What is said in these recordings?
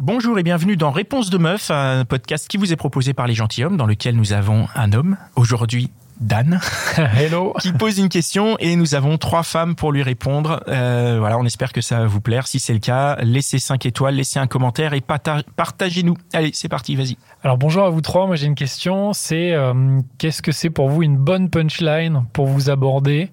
Bonjour et bienvenue dans Réponse de Meuf, un podcast qui vous est proposé par les gentilshommes, dans lequel nous avons un homme, aujourd'hui Dan, Hello. qui pose une question et nous avons trois femmes pour lui répondre. Euh, voilà, on espère que ça va vous plaire. Si c'est le cas, laissez 5 étoiles, laissez un commentaire et partagez-nous. Allez, c'est parti, vas-y. Alors bonjour à vous trois. Moi j'ai une question. C'est euh, qu'est-ce que c'est pour vous une bonne punchline pour vous aborder?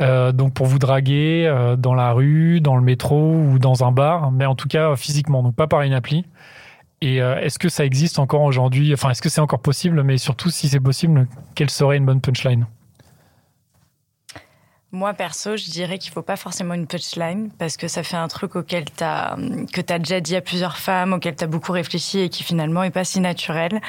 Euh, Donc pour vous draguer euh, dans la rue, dans le métro ou dans un bar, mais en tout cas euh, physiquement, donc pas par une appli. Et euh, est-ce que ça existe encore aujourd'hui? Enfin, est-ce que c'est encore possible? Mais surtout, si c'est possible, quelle serait une bonne punchline? Moi, perso, je dirais qu'il faut pas forcément une punchline parce que ça fait un truc auquel t'as, que tu as déjà dit à plusieurs femmes, auquel tu as beaucoup réfléchi et qui finalement est pas si naturel.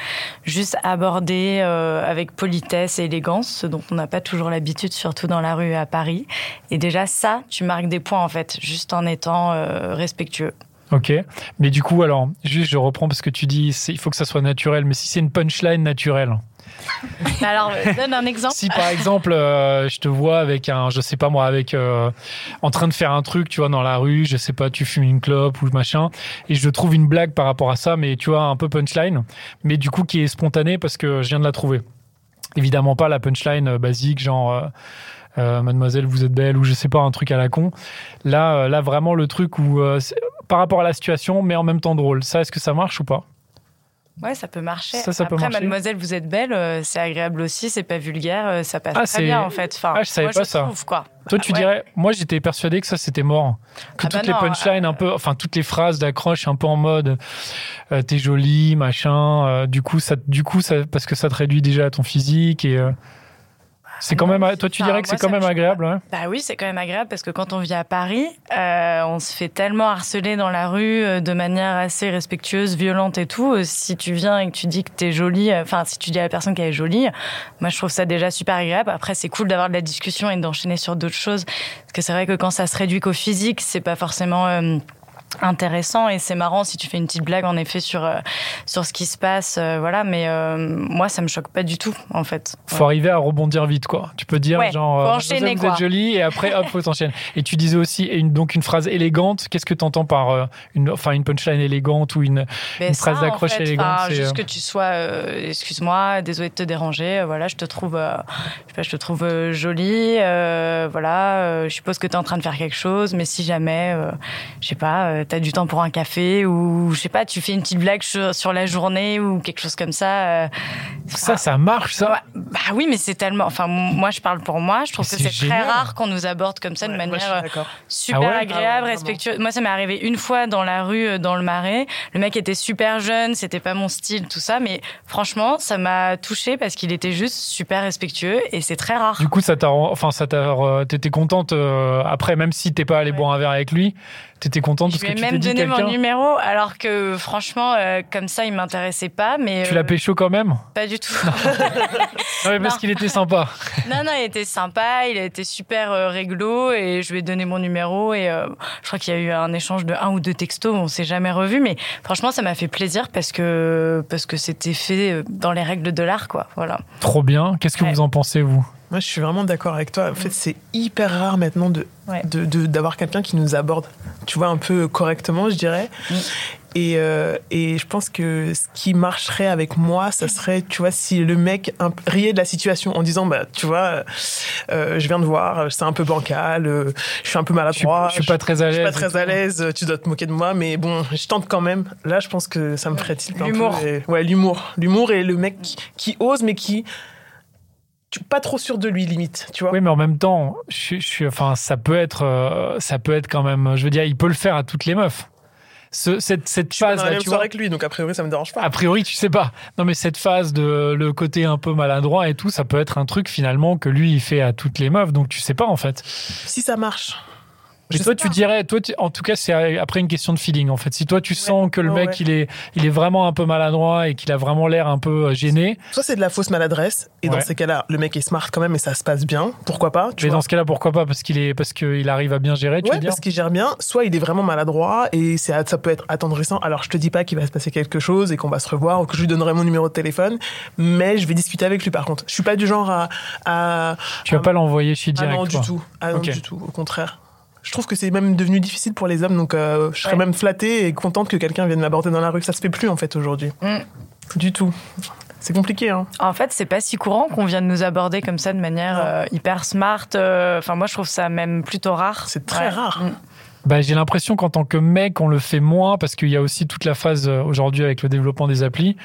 Juste aborder euh, avec politesse et élégance, ce dont on n'a pas toujours l'habitude, surtout dans la rue à Paris. Et déjà, ça, tu marques des points en fait, juste en étant euh, respectueux. Ok. Mais du coup, alors, juste je reprends parce que tu dis il faut que ça soit naturel. Mais si c'est une punchline naturelle, Alors, donne un exemple. Si par exemple, euh, je te vois avec un, je sais pas moi, avec euh, en train de faire un truc, tu vois, dans la rue, je sais pas, tu fumes une clope ou machin, et je trouve une blague par rapport à ça, mais tu vois, un peu punchline, mais du coup qui est spontanée parce que je viens de la trouver. Évidemment pas la punchline euh, basique, genre. Mademoiselle, vous êtes belle, ou je sais pas, un truc à la con. Là, là vraiment le truc où, par rapport à la situation, mais en même temps drôle. Ça, est-ce que ça marche ou pas? Ouais, ça peut marcher. Ça, ça peut Après, marcher. mademoiselle, vous êtes belle, euh, c'est agréable aussi, c'est pas vulgaire, euh, ça passe Ah, très bien en fait. Enfin, Ah, je savais moi, pas ça. Trouve, quoi. Toi, tu ouais. dirais, moi j'étais persuadé que ça c'était mort. Que Ah bah toutes les punchlines, un peu, enfin toutes les phrases d'accroche un peu en mode euh, t'es jolie, machin. euh, du coup, ça, du coup, ça, parce que ça te réduit déjà à ton physique et euh, c'est quand même. c'est- Toi, tu enfin, dirais que c'est quand même agréable, hein Bah oui, c'est quand même agréable parce que quand on vit à Paris, euh, on se fait tellement harceler dans la rue euh, de manière assez respectueuse, violente et tout. Euh, Si tu viens et que tu dis que t'es jolie, euh, enfin si tu dis à la personne qu'elle est jolie, moi je trouve ça déjà super agréable. Après c'est cool d'avoir de la discussion et d'enchaîner sur d'autres choses parce que c'est vrai que quand ça se réduit qu'au physique, c'est pas forcément euh, intéressant et c'est marrant si tu fais une petite blague en effet sur euh, sur ce qui se passe euh, voilà mais euh, moi ça me choque pas du tout en fait Faut arriver à rebondir vite, quoi. Tu peux dire Ouais, genre, faut enchaîner, vous quoi. êtes jolie et après hop, faut t'enchaîner. Et tu disais aussi une, donc une phrase élégante. Qu'est-ce que tu entends par une, enfin une punchline élégante ou une Ben Une ça, phrase en d'accroche fait, élégante, enfin, juste que tu sois, excuse-moi, désolé de te déranger. voilà, je te trouve, je sais pas, je te trouve jolie. voilà, je suppose que tu es en train de faire quelque chose, mais si jamais, je sais pas, tu as du temps pour un café ou je sais pas, tu fais une petite blague sur, sur la journée ou quelque chose comme ça. euh, ça, ça marche, ça? Ouais, bah oui, mais c'est tellement. Enfin, moi, je parle pour moi. Je trouve Mais que c'est très rare qu'on nous aborde comme ça de manière euh, super Ah ouais? agréable, Ah ouais, respectueuse. Moi, ça m'est arrivé une fois dans la rue, euh, dans le Marais. Le mec était super jeune, c'était pas mon style, tout ça, mais franchement, ça m'a touché parce qu'il était juste super respectueux et c'est très rare. Du coup, ça t'a, enfin, ça t'a, t'étais contente euh, après, même si t'es pas allé Ouais. boire un verre avec lui, t'étais contente parce que t'es même donné mon numéro, alors que franchement, euh, comme ça, il m'intéressait pas, mais Tu euh, l'as pécho quand même? pas du tout. Non, mais parce qu'il était sympa. Non, non, il était sympa, il a été super euh, réglo et je lui ai donné mon numéro et euh, je crois qu'il y a eu un échange de un ou deux textos, on s'est jamais revus, mais franchement, ça m'a fait plaisir parce que parce que c'était fait euh, dans les règles de l'art, quoi. Voilà. Trop bien. Qu'est-ce que Ouais. vous en pensez, vous? Moi, je suis vraiment d'accord avec toi. En fait, c'est hyper rare maintenant de Ouais. de- de- d'avoir quelqu'un qui nous aborde, tu vois, un peu correctement, je dirais. Mm. Et, euh, et je pense que ce qui marcherait avec moi, ça serait, tu vois, si le mec riait de la situation en disant, bah, tu vois, euh, je viens de voir, c'est un peu bancal, euh, je suis un peu je suis, maladroit, je suis pas très à je suis l'aise. pas très à l'aise, tu dois te moquer de moi, mais bon, je tente quand même. Là, je pense que ça me ferait tilt un peu. L'humour. et- Ouais, l'humour. L'humour et le mec qui, qui ose, mais qui. Pas trop sûr de lui, limite, tu vois. Oui, mais en même temps, je, suis- je enfin, ça peut être, euh, ça peut être quand même. Je veux dire, il peut le faire à toutes les meufs. ce- cette, cette Je suis pas phase dans la là, même tu vois. que lui, donc a priori, ça me dérange pas. A priori, tu sais pas. Non, mais cette phase de le côté un peu maladroit et tout, ça peut être un truc finalement que lui il fait à toutes les meufs, donc tu sais pas en fait. Si ça marche. Mais Je toi, tu pas. dirais, toi, tu- en tout cas, c'est après une question de feeling en fait. Si toi tu sens que le mec ouais. il est, il est vraiment un peu maladroit et qu'il a vraiment l'air un peu euh, gêné, Soit c'est de la fausse maladresse, et Ouais. dans ces cas-là, le mec est smart quand même et ça se passe bien. Pourquoi pas tu mais vois. dans ce cas-là, pourquoi pas? Parce qu'il est, parce qu'il arrive à bien gérer. Tu Ouais, veux dire? parce qu'il gère bien. Soit il est vraiment maladroit et ça peut être attendrissant. Alors je te dis pas qu'il va se passer quelque chose et qu'on va se revoir ou que je lui donnerai mon numéro de téléphone, mais je vais discuter avec lui par contre. Je suis pas du genre à. à Tu vas à- pas l'envoyer chez Ah direct. non, du tout. Ah non, du tout. Au contraire. Je trouve que c'est même devenu difficile pour les hommes, donc euh, je serais Ouais. même flattée et contente que quelqu'un vienne m'aborder dans la rue. Ça se fait plus en fait aujourd'hui. Mm. Du tout. C'est compliqué, hein. En fait, c'est pas si courant qu'on vienne nous aborder comme ça de manière euh, hyper smart. euh, Enfin, moi, je trouve ça même plutôt rare. C'est très Ouais. rare. Mm. Bah, j'ai l'impression qu'en tant que mec, on le fait moins parce qu'il y a aussi toute la phase aujourd'hui avec le développement des applis.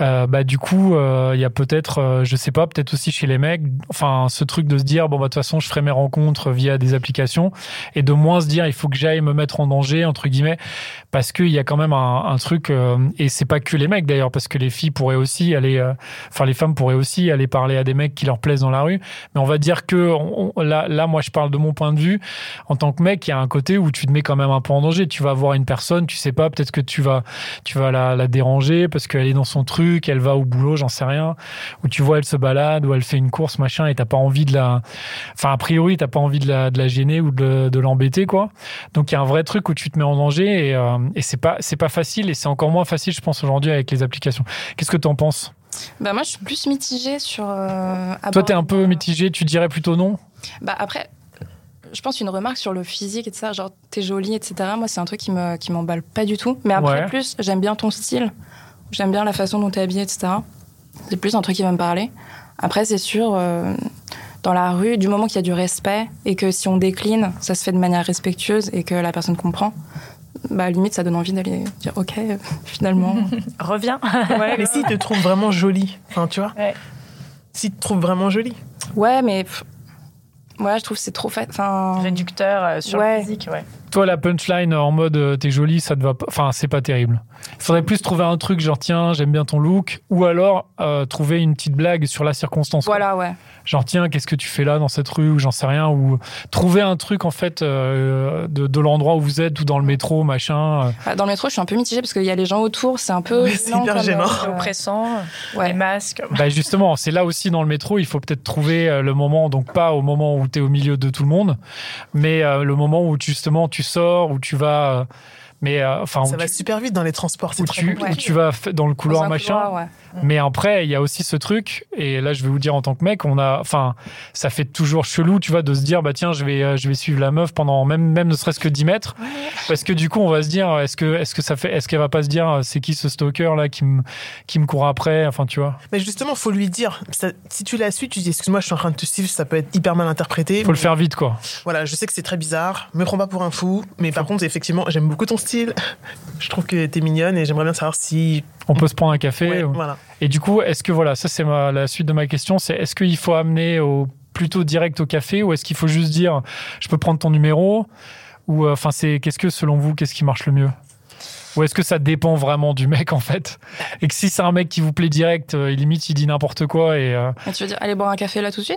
Euh, bah, du coup, euh, il y a peut-être, euh, je sais pas, peut-être aussi chez les mecs, enfin, ce truc de se dire, bon, bah, de toute façon, je ferai mes rencontres via des applications et de moins se dire, il faut que j'aille me mettre en danger, entre guillemets, parce qu'il y a quand même un, un truc, euh, et c'est pas que les mecs d'ailleurs, parce que les filles pourraient aussi aller, euh, enfin, les femmes pourraient aussi aller parler à des mecs qui leur plaisent dans la rue. Mais on va dire que, là, là, moi, je parle de mon point de vue. En tant que mec, il y a un côté où tu te mets quand même un peu en danger. Tu vas voir une personne, tu sais pas, peut-être que tu vas, tu vas la, la déranger parce qu'elle est dans son truc, elle va au boulot, j'en sais rien. Ou tu vois, elle se balade, ou elle fait une course, machin, et t'as pas envie de la, enfin, a priori, t'as pas envie de la, de la gêner ou de, de l'embêter, quoi. Donc, il y a un vrai truc où tu te mets en danger et, euh, et c'est pas, c'est pas facile et c'est encore moins facile, je pense, aujourd'hui avec les applications. Qu'est-ce que t'en penses? Bah moi, je suis plus mitigée sur. euh, Toi, t'es un peu mitigé, tu dirais plutôt non? Bah après, je pense une remarque sur le physique et tout ça, genre t'es jolie, etc. Moi, c'est un truc qui me qui m'emballe pas du tout. Mais après, Ouais. plus, j'aime bien ton style, j'aime bien la façon dont t'es habillée, etc. C'est plus un truc qui va me parler. Après, c'est sûr, euh, dans la rue, du moment qu'il y a du respect et que si on décline, ça se fait de manière respectueuse et que la personne comprend. Bah, à la limite, ça donne envie d'aller dire, ok, euh, finalement. Reviens. Ouais, mais s'il te trouve vraiment jolie, enfin, tu vois. Ouais. S'il te trouve vraiment jolie. ouais, mais pff, ouais, je trouve que c'est trop fait. Enfin, Réducteur euh, sur Ouais. le physique, ouais. Toi, la punchline en mode euh, t'es jolie, ça te va pas. Enfin, c'est pas terrible. Il faudrait plus trouver un truc genre tiens, j'aime bien ton look, ou alors euh, trouver une petite blague sur la circonstance. quoi. voilà, ouais. Genre tiens, qu'est-ce que tu fais là dans cette rue ou j'en sais rien, ou trouver un truc en fait euh, de, de l'endroit où vous êtes ou dans le métro, machin. euh. Bah, Dans le métro, je suis un peu mitigée parce qu'il y a les gens autour, c'est un peu. Ouais, c'est gênant hyper gênant. euh, Oppressant, ouais. les masques. Bah justement, c'est là aussi dans le métro, il faut peut-être trouver le moment, donc pas au moment où tu es au milieu de tout le monde, mais euh, le moment où tu- justement tu sors, où tu vas, euh, mais euh, enfin Ça va tu- super vite dans les transports. où C'est très tu, où tu vas dans le couloir machin. couloir, ouais. Mais après, il y a aussi ce truc, et là, je vais vous dire en tant que mec, on a, enfin, ça fait toujours chelou, tu vois, de se dire, bah tiens, je vais, euh, je vais suivre la meuf pendant même, même ne serait-ce que 10 mètres, parce que du coup, on va se dire, est-ce que, est-ce que ça fait, est-ce qu'elle va pas se dire, c'est qui ce stalker là qui me, qui me court après, enfin, tu vois, Mais justement, faut lui dire. Ça- si tu la suis, tu dis excuse-moi, je suis en train de te suivre, ça peut être hyper mal interprété. faut le faire vite, quoi. Voilà, je sais que c'est très bizarre. Me prends pas pour un fou, mais par contre, effectivement, j'aime beaucoup ton style. Je trouve que t'es mignonne et j'aimerais bien savoir si. On peut se prendre un café. Ouais, ou- voilà. Et du coup, est-ce que voilà, ça c'est ma- la suite de ma question, c'est est-ce qu'il faut amener au plutôt direct au café ou est-ce qu'il faut juste dire, je peux prendre ton numéro ou euh, enfin c'est qu'est-ce que selon vous, qu'est-ce qui marche le mieux? Ou est-ce que ça dépend vraiment du mec en fait? Et que si c'est un mec qui vous plaît direct, euh, il limite il dit n'importe quoi et euh, Et tu veux dire, allez boire un café là tout de suite?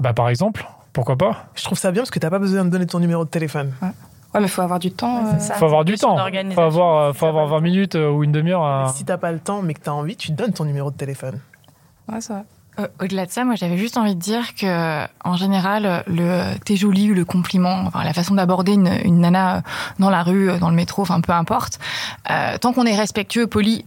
Bah par exemple, pourquoi pas? Je trouve ça bien parce que t'as pas besoin de donner ton numéro de téléphone. Ouais, mais faut avoir du temps. Ouais, euh, ça. Faut avoir du temps. Faut avoir euh, faut ça, avoir ouais. 20 minutes euh, ou une demi-heure à Si t'as pas le temps mais que t'as envie, tu donnes ton numéro de téléphone. Ouais, vrai. Euh, Au-delà de ça, moi j'avais juste envie de dire que en général, le t'es jolie ou le compliment, enfin, la façon d'aborder une, une nana dans la rue, dans le métro, enfin peu importe, euh, tant qu'on est respectueux, poli,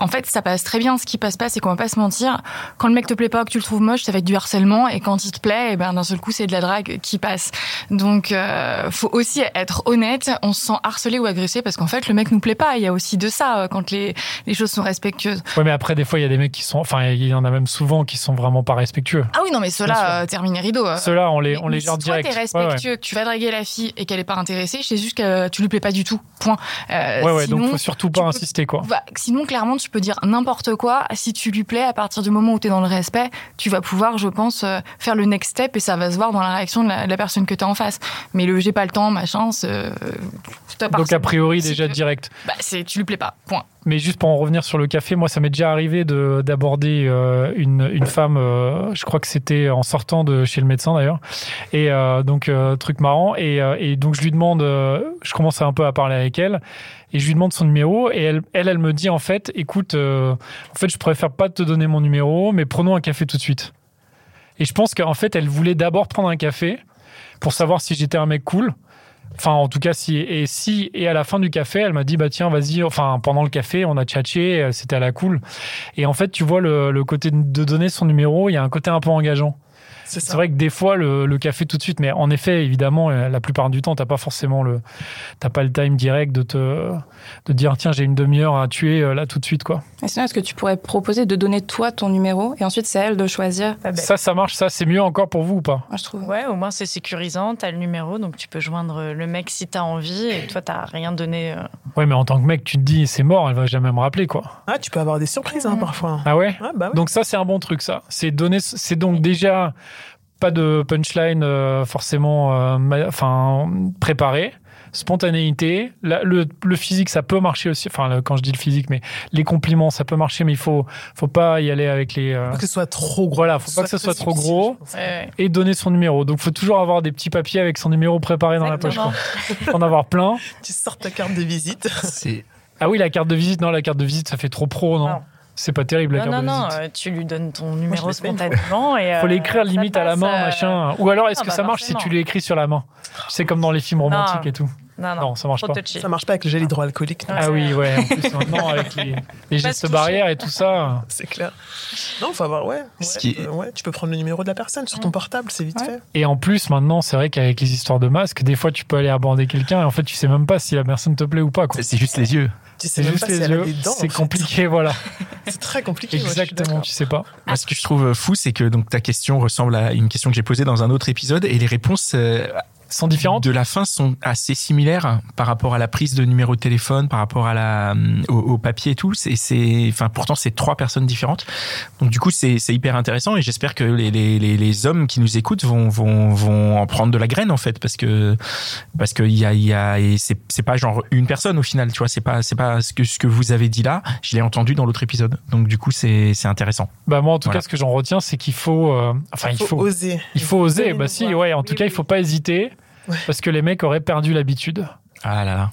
en fait, ça passe très bien. Ce qui passe pas, c'est qu'on va pas se mentir. Quand le mec te plaît pas, que tu le trouves moche, ça va être du harcèlement. Et quand il te plaît, eh ben, d'un seul coup, c'est de la drague qui passe. Donc, euh, faut aussi être honnête. On se sent harcelé ou agressé parce qu'en fait, le mec nous plaît pas. Il y a aussi de ça euh, quand les, les choses sont respectueuses. Ouais, mais après, des fois, il y a des mecs qui sont, enfin, il y en a même souvent qui sont vraiment pas respectueux. Ah oui, non, mais ceux-là, euh, terminé rideau. euh. Ceux-là, on les, on Mais les si gère toi, direct. t'es Ouais, ouais. respectueux, que tu vas draguer la fille et qu'elle est pas intéressée, c'est juste que tu lui plais pas du tout. Point. Euh, Ouais, ouais, donc sinon, faut surtout pas peux- insister, quoi. Bah, sinon, clairement, tu peux dire n'importe quoi. Si tu lui plais, à partir du moment où tu es dans le respect, tu vas pouvoir, je pense, euh, faire le next step et ça va se voir dans la réaction de la, de la personne que tu as en face. Mais le j'ai pas le temps, machin, c'est. euh, Donc, a priori, déjà tu- direct. Bah, c'est, tu lui plais pas. Point. Mais juste pour en revenir sur le café, moi, ça m'est déjà arrivé de d'aborder euh, une, une femme. euh, je crois que c'était en sortant de chez le médecin d'ailleurs. Et euh, donc truc marrant. Et, et donc je lui demande, je commence un peu à parler avec elle, et je lui demande son numéro. Et elle, elle, me dit en fait, écoute, euh, en fait, je préfère pas te donner mon numéro, mais prenons un café tout de suite. Et je pense qu'en fait, elle voulait d'abord prendre un café pour savoir si j'étais un mec cool. Enfin, en tout cas, si et si et à la fin du café, elle m'a dit bah tiens, vas-y. Enfin, pendant le café, on a tchatché, euh, c'était à la cool. Et en fait, tu vois le, le côté de donner son numéro, il y a un côté un peu engageant. C'est vrai que des fois le, le café tout de suite, mais en effet, évidemment, euh, la plupart du temps, t'as pas forcément le, t'as pas le time direct de te, de dire tiens, j'ai une demi-heure à tuer euh, là tout de suite quoi. Et sinon, est-ce que tu pourrais proposer de donner toi ton numéro et ensuite c'est à elle de choisir? Ça, ça marche, ça, c'est mieux encore pour vous ou pas? Moi, je trouve. Ouais, au moins c'est sécurisant, t'as le numéro, donc tu peux joindre le mec si t'as envie, et toi t'as rien donné. euh. Ouais, mais en tant que mec, tu te dis c'est mort, elle va jamais me rappeler quoi. Ah, tu peux avoir des surprises hein, parfois. Ah ouais? Ah, bah oui. Donc ça, c'est un bon truc, ça. C'est donner, c'est donc déjà pas de punchline euh, forcément, euh, enfin préparé, spontanéité. La- le, le physique, ça peut marcher aussi. Enfin, le- quand je dis le physique, mais les compliments, ça peut marcher, mais il faut, faut pas y aller avec les. euh, Pas que ce soit trop gros. Voilà, faut pas que ce soit trop gros. et donner son numéro. Donc, faut toujours avoir des petits papiers avec son numéro préparé dans la poche. Quoi. Faut en avoir plein. Tu sors ta carte de visite. Ah oui, la carte de visite, non, la carte de visite, ça fait trop pro, non, Non. C'est pas terrible la Non, carte non, de non, visite. euh, tu lui donnes ton numéro fois. spontanément. et Faut euh, l'écrire ça limite à la main, euh, machin. Ou alors, est-ce Ah, que bah, ça marche si tu l'écris sur la main? C'est comme dans les films romantiques Non. et tout. Non, non, Non, ça marche pas. touchy. Ça marche pas avec le gel hydroalcoolique. non. Ah oui, ouais. En plus, maintenant, avec les, gestes toucher. barrières et tout ça. C'est clair. Non, faut avoir, ouais. Ouais, qui est- euh, ouais, tu peux prendre le numéro de la personne sur ton portable, c'est vite Ouais. fait. Et en plus, maintenant, c'est vrai qu'avec les histoires de masques, des fois, tu peux aller aborder quelqu'un et en fait, tu sais même pas si la personne te plaît ou pas. c'est juste les yeux. Tu sais C'est même juste pas si les elle a yeux. C'est fait. compliqué, voilà. C'est très compliqué. moi, Exactement, d'accord. tu sais pas. Moi, ce que je trouve fou, c'est que donc ta question ressemble à une question que j'ai posée dans un autre épisode et les réponses euh, Sont différentes de la fin sont assez similaires par rapport à la prise de numéro de téléphone, par rapport à la euh, au, au papier et tout. C'est, c'est, enfin, pourtant c'est trois personnes différentes. Donc du coup, c'est, c'est hyper intéressant et j'espère que les, les, les, les hommes qui nous écoutent vont, vont, vont en prendre de la graine en fait, parce que parce que il y a, il y a et c'est, c'est pas genre une personne au final, tu vois. C'est pas, c'est pas ce que ce que vous avez dit là. Je l'ai entendu dans l'autre épisode. Donc du coup, c'est, c'est intéressant. Bah moi, en tout Voilà. cas, ce que j'en retiens, c'est qu'il faut, euh, enfin, il faut, faut, oser. il faut oser. Bah si, ouais. En tout Oui, cas, il faut pas hésiter Ouais. parce que les mecs auraient perdu l'habitude. Ah là là.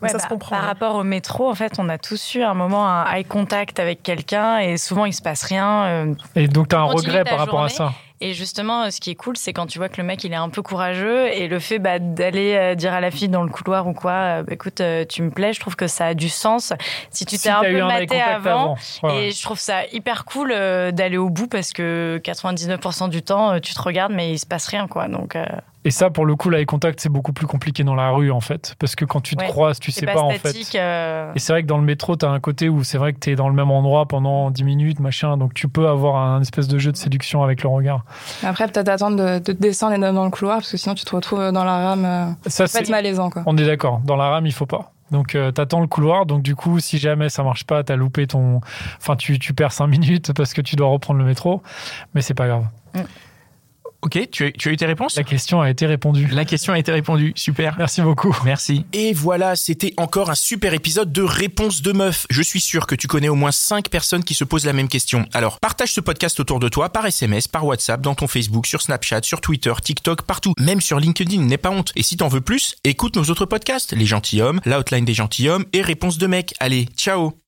Mais ça bah, se comprend, Par hein. rapport au métro, en fait, on a tous eu un moment un eye contact avec quelqu'un et souvent il se passe rien. euh, Et donc, tu as un regret par rapport à ça. Et justement, ce qui est cool, c'est quand tu vois que le mec il est un peu courageux et le fait bah, d'aller euh, dire à la fille dans le couloir ou quoi, euh, bah, écoute, euh, tu me plais, je trouve que ça a du sens. Si tu Si t'es un peu un eye maté contact avant. Ouais, ouais. Et je trouve ça hyper cool euh, d'aller au bout parce que 99% du temps, euh, tu te regardes mais il se passe rien quoi. Donc euh, Et ça, pour le coup, l'eye contact, c'est beaucoup plus compliqué dans la rue, en fait. Parce que quand tu te Ouais. croises, tu sais pas, pas, en fait. euh, Et c'est vrai que dans le métro, tu as un côté où c'est vrai que tu es dans le même endroit pendant 10 minutes, machin. Donc tu peux avoir un espèce de jeu de séduction avec le regard. Après, peut-être attendre de, de descendre et d'aller dans le couloir parce que sinon tu te retrouves dans la rame. euh, Ça, Ça peut être c'est. malaisant, quoi. On est d'accord. Dans la rame, il faut pas. Donc euh, t'attends le couloir. Donc du coup, si jamais ça marche pas, t'as loupé ton. Enfin, tu, tu perds 5 minutes parce que tu dois reprendre le métro. Mais c'est pas grave. Ok, tu as, tu as eu tes réponses? La question a été répondue. La question a été répondue. Super. Merci beaucoup. Merci. Et voilà, c'était encore un super épisode de Réponse de Meuf. Je suis sûr que tu connais au moins 5 personnes qui se posent la même question. Alors, partage ce podcast autour de toi par SMS, par WhatsApp, dans ton Facebook, sur Snapchat, sur Twitter, TikTok, partout. Même sur LinkedIn, n'aie pas honte. Et si t'en veux plus, écoute nos autres podcasts. Les Gentilhommes, l'Outline des Gentilhommes et Réponse de Mec. Allez, ciao